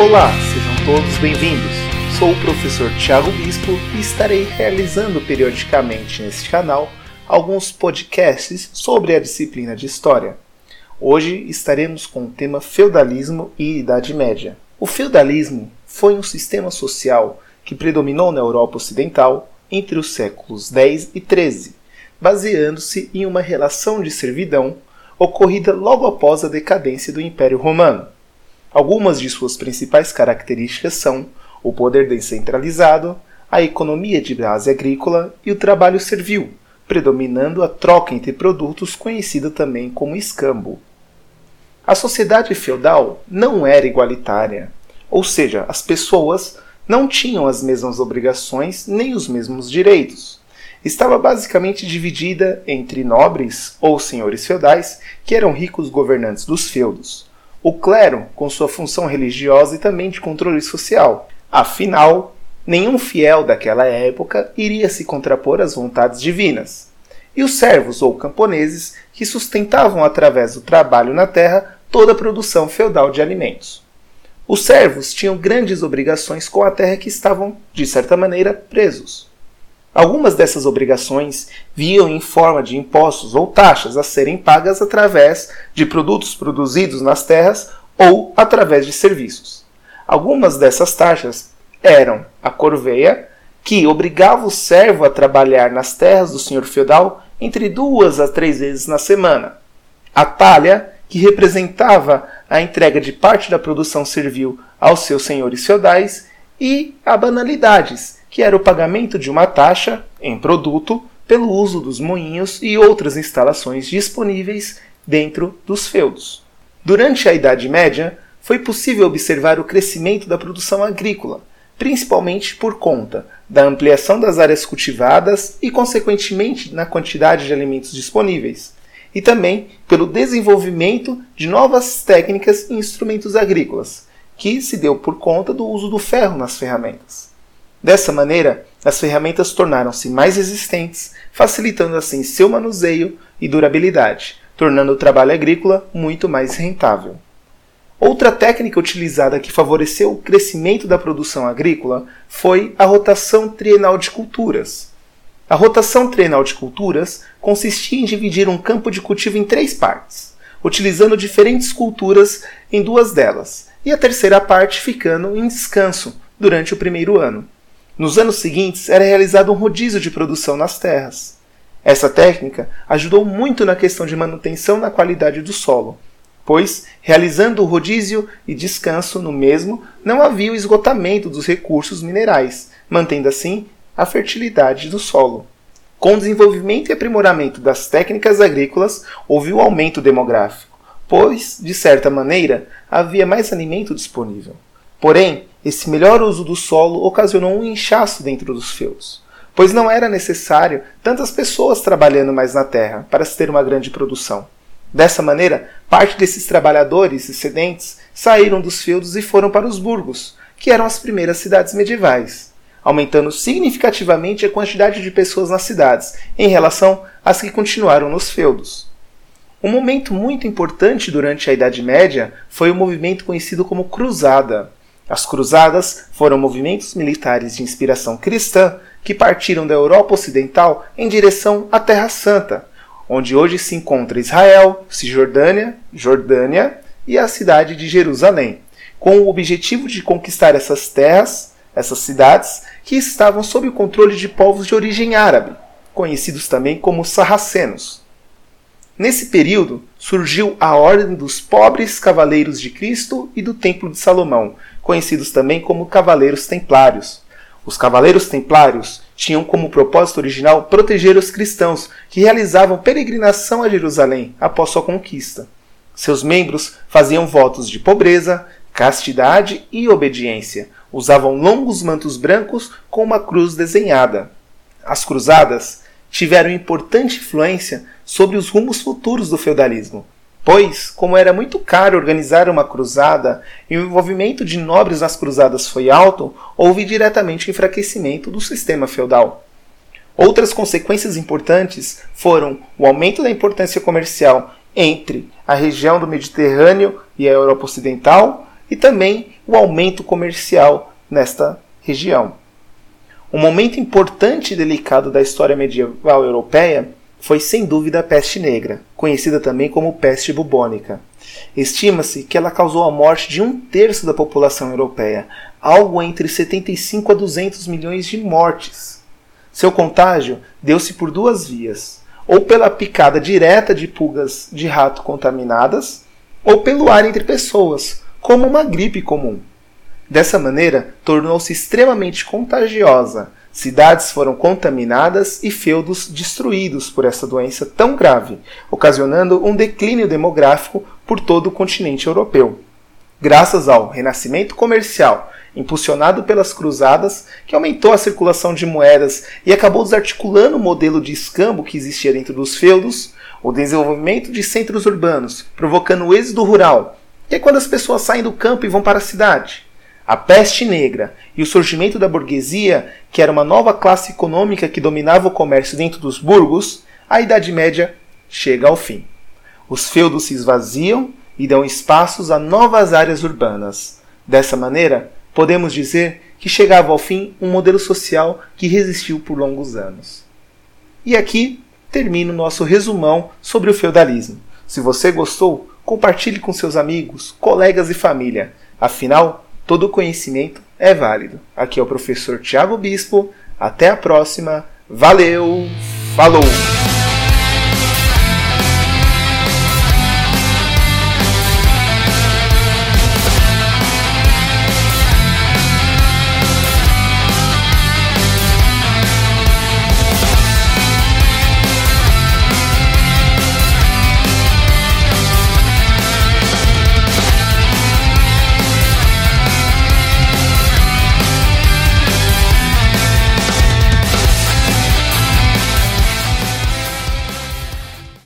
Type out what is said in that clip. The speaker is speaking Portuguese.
Olá, sejam todos bem-vindos. Sou o professor Tiago Bispo e estarei realizando periodicamente neste canal alguns podcasts sobre a disciplina de História. Hoje estaremos com o tema Feudalismo e Idade Média. O feudalismo foi um sistema social que predominou na Europa Ocidental entre os séculos 10 e 13, baseando-se em uma relação de servidão ocorrida logo após a decadência do Império Romano. Algumas de suas principais características são o poder descentralizado, a economia de base agrícola e o trabalho servil, predominando a troca entre produtos conhecida também como escambo. A sociedade feudal não era igualitária, ou seja, as pessoas não tinham as mesmas obrigações nem os mesmos direitos. Estava basicamente dividida entre nobres ou senhores feudais, que eram ricos governantes dos feudos, o clero, com sua função religiosa e também de controle social. Afinal, nenhum fiel daquela época iria se contrapor às vontades divinas. E os servos ou camponeses, que sustentavam através do trabalho na terra toda a produção feudal de alimentos. Os servos tinham grandes obrigações com a terra que estavam, de certa maneira, presos. Algumas dessas obrigações viam em forma de impostos ou taxas a serem pagas através de produtos produzidos nas terras ou através de serviços. Algumas dessas taxas eram a corveia, que obrigava o servo a trabalhar nas terras do senhor feudal entre duas a três vezes na semana, a talha, que representava a entrega de parte da produção servil aos seus senhores feudais, e a banalidades, que era o pagamento de uma taxa em produto pelo uso dos moinhos e outras instalações disponíveis dentro dos feudos. Durante a Idade Média, foi possível observar o crescimento da produção agrícola, principalmente por conta da ampliação das áreas cultivadas e, consequentemente, na quantidade de alimentos disponíveis, e também pelo desenvolvimento de novas técnicas e instrumentos agrícolas, que se deu por conta do uso do ferro nas ferramentas. Dessa maneira, as ferramentas tornaram-se mais resistentes, facilitando assim seu manuseio e durabilidade, tornando o trabalho agrícola muito mais rentável. Outra técnica utilizada que favoreceu o crescimento da produção agrícola foi a rotação trienal de culturas. A rotação trienal de culturas consistia em dividir um campo de cultivo em três partes, utilizando diferentes culturas em duas delas, e a terceira parte ficando em descanso durante o primeiro ano. Nos anos seguintes, era realizado um rodízio de produção nas terras. Essa técnica ajudou muito na questão de manutenção na qualidade do solo, pois, realizando o rodízio e descanso no mesmo, não havia o esgotamento dos recursos minerais, mantendo assim a fertilidade do solo. Com o desenvolvimento e aprimoramento das técnicas agrícolas, houve o aumento demográfico, pois, de certa maneira, havia mais alimento disponível. Porém, esse melhor uso do solo ocasionou um inchaço dentro dos feudos, pois não era necessário tantas pessoas trabalhando mais na terra para se ter uma grande produção. Dessa maneira, parte desses trabalhadores excedentes saíram dos feudos e foram para os burgos, que eram as primeiras cidades medievais, aumentando significativamente a quantidade de pessoas nas cidades em relação às que continuaram nos feudos. Um momento muito importante durante a Idade Média foi o movimento conhecido como Cruzada, as cruzadas foram movimentos militares de inspiração cristã que partiram da Europa Ocidental em direção à Terra Santa, onde hoje se encontra Israel, Cisjordânia, Jordânia e a cidade de Jerusalém, com o objetivo de conquistar essas terras, essas cidades, que estavam sob o controle de povos de origem árabe, conhecidos também como sarracenos. Nesse período surgiu a Ordem dos Pobres Cavaleiros de Cristo e do Templo de Salomão, conhecidos também como Cavaleiros Templários. Os Cavaleiros Templários tinham como propósito original proteger os cristãos que realizavam peregrinação a Jerusalém após sua conquista. Seus membros faziam votos de pobreza, castidade e obediência. Usavam longos mantos brancos com uma cruz desenhada. As cruzadas tiveram importante influência sobre os rumos futuros do feudalismo, Pois, como era muito caro organizar uma cruzada e o envolvimento de nobres nas cruzadas foi alto, houve diretamente enfraquecimento do sistema feudal. Outras consequências importantes foram o aumento da importância comercial entre a região do Mediterrâneo e a Europa Ocidental e também o aumento comercial nesta região. Um momento importante e delicado da história medieval europeia foi sem dúvida a peste negra, conhecida também como peste bubônica. Estima-se que ela causou a morte de um terço da população europeia, algo entre 75 a 200 milhões de mortes. Seu contágio deu-se por duas vias: ou pela picada direta de pulgas de rato contaminadas, ou pelo ar entre pessoas, como uma gripe comum. Dessa maneira, tornou-se extremamente contagiosa. Cidades foram contaminadas e feudos destruídos por essa doença tão grave, ocasionando um declínio demográfico por todo o continente europeu. Graças ao renascimento comercial impulsionado pelas cruzadas, que aumentou a circulação de moedas e acabou desarticulando o modelo de escambo que existia dentro dos feudos, o desenvolvimento de centros urbanos, provocando o êxodo rural, que é quando as pessoas saem do campo e vão para a cidade. A peste negra e o surgimento da burguesia, que era uma nova classe econômica que dominava o comércio dentro dos burgos, a Idade Média chega ao fim. Os feudos se esvaziam e dão espaços a novas áreas urbanas. Dessa maneira, podemos dizer que chegava ao fim um modelo social que resistiu por longos anos. E aqui termina o nosso resumão sobre o feudalismo. Se você gostou, compartilhe com seus amigos, colegas e família. Afinal, todo conhecimento é válido. Aqui é o professor Tiago Bispo. Até a próxima. Valeu! Falou!